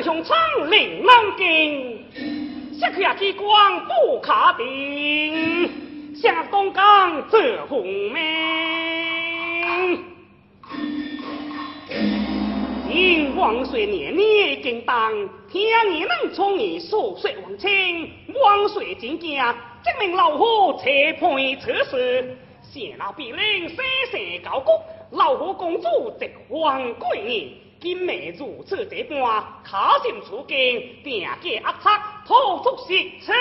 插这胸膛令南京，下去机关不卡定，下东江这红名。因王岁年年更当，天也能从你数岁王清，王岁进家，证明老虎车判测试，谢那必令生生高谷，老虎公主直王贵人，今梅如此这般，卡心处境，定计压策，吐出实情。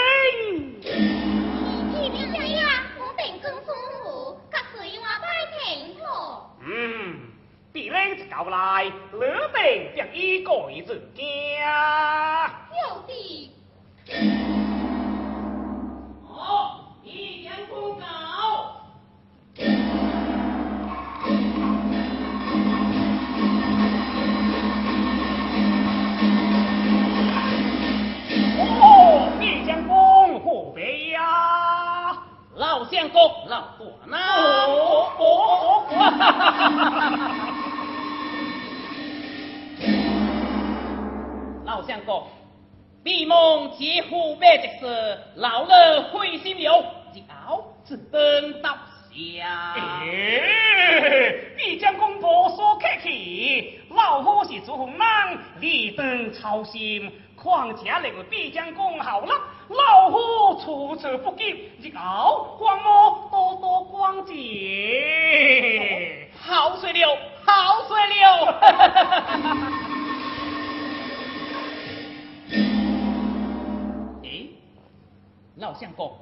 你别这样，我定更丰富，可随我拜平妥。嗯。敌人一到来，老定便已改自家。有的。闭梦接湖北之事，老了灰心了，日后只等到下。哎，毕将公婆说客气，老夫是做红人，立等操心。况且那个必将公好了，老夫处处不及，日后光我多多光顾。好水流，好水流。老相公，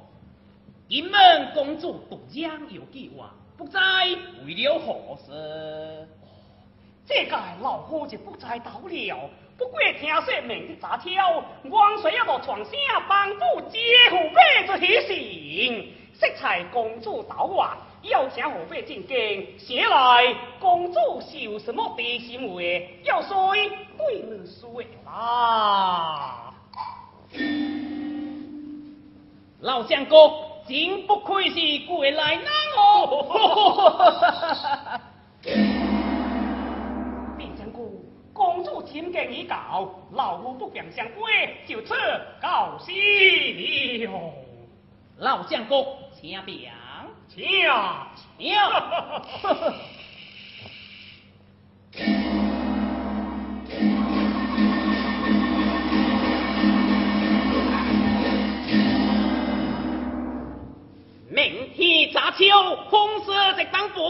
银门公主独将有计划，不知为了何事？这个老夫就不知道了。不过听说明日杂挑，王水要到床下帮助接虎背之喜信，色彩公主到晚要请虎背进京，写来公主有什么的行为，要谁对你说啦？老相公，真不愧是归来人哦！毕将军，公主已告，老夫不便相归，就此告辞了。老相公，请便，请请。红色在当府，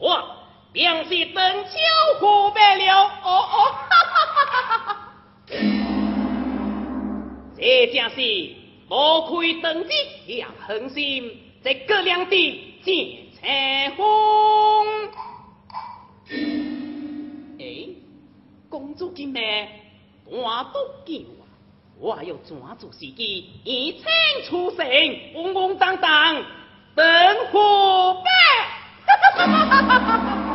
我便是等秋湖北了。哦哦，哈哈哈哈哈哈！这正是多亏登基两恒心，这个两地见彩虹。哎，公主今日我都见我，我要抓住时机，一清出城，稳稳当当。登湖北，哈哈哈哈哈哈。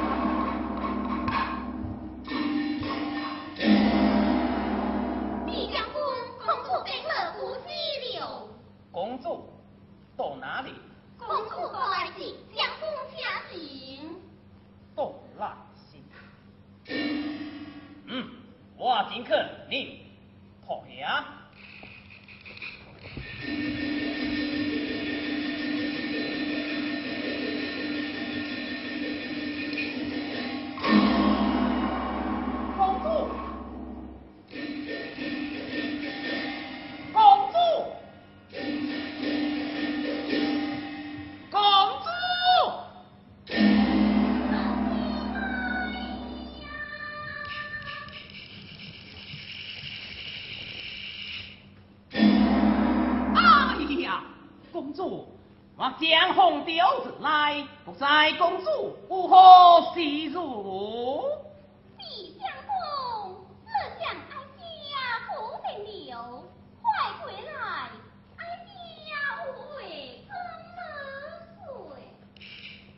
江红雕子来，不知公主如何喜如？李相公，快回来，哀家无为跟了罪。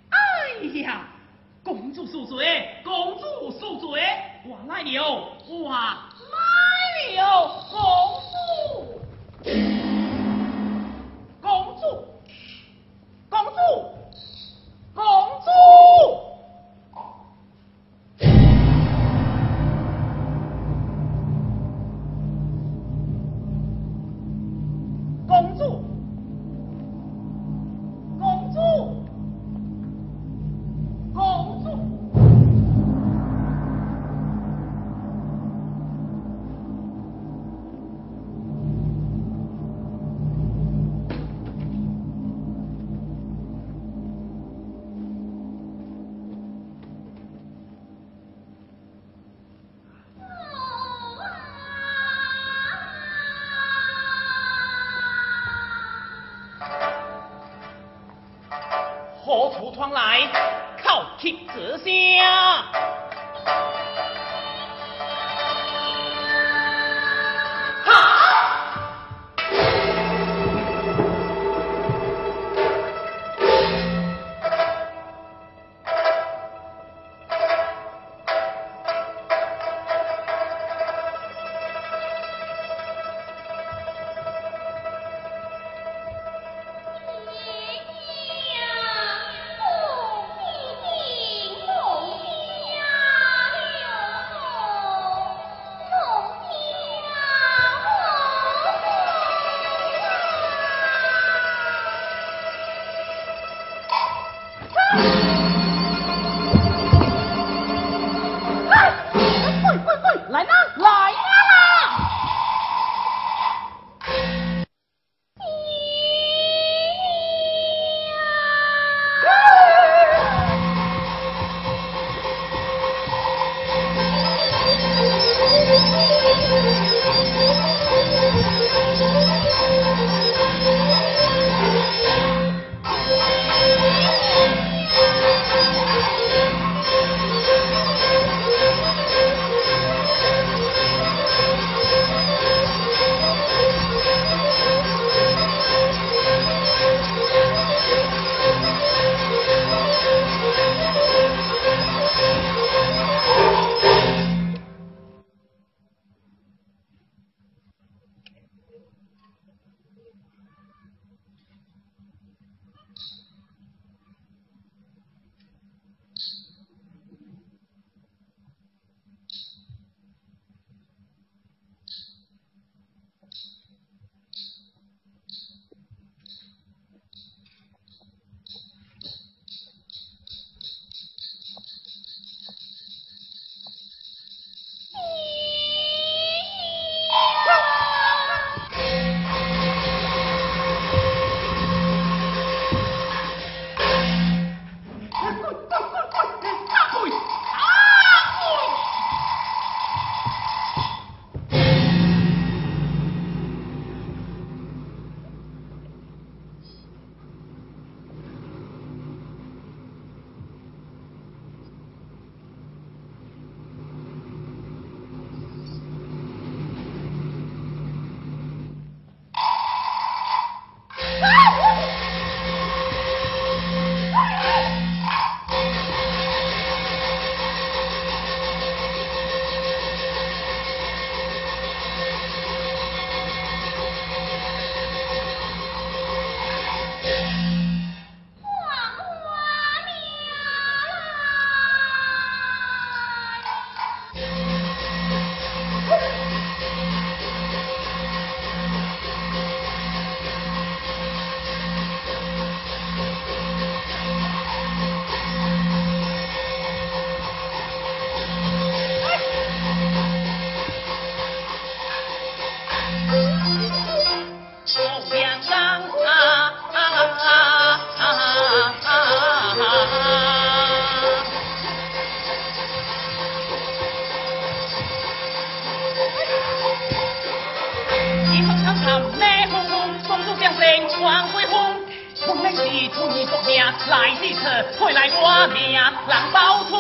哎呀，公主恕罪，公主恕罪，我来了，我来一次，回来我命，人保通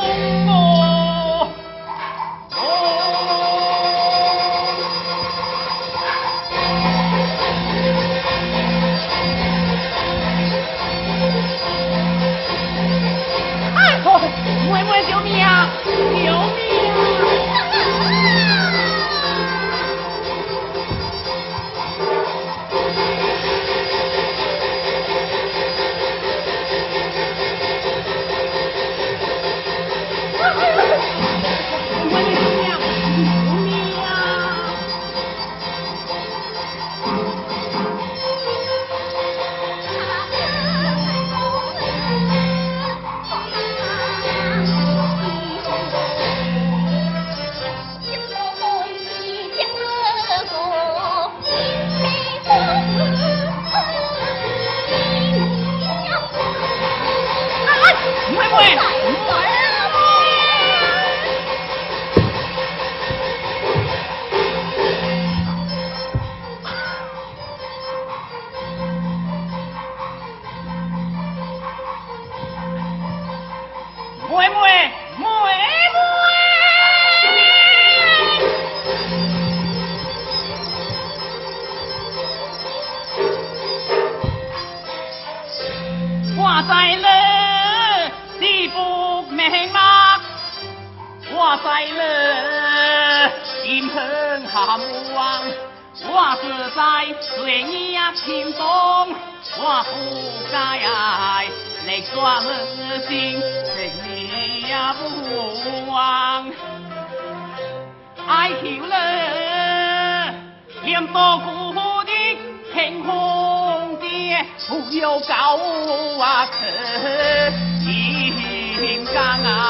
妹妹，妹妹我在了金盆寒望，我是在岁月轻中，我不该来抓心，也不忘。爱求了，连多苦的天空的不要高啊，去金刚啊！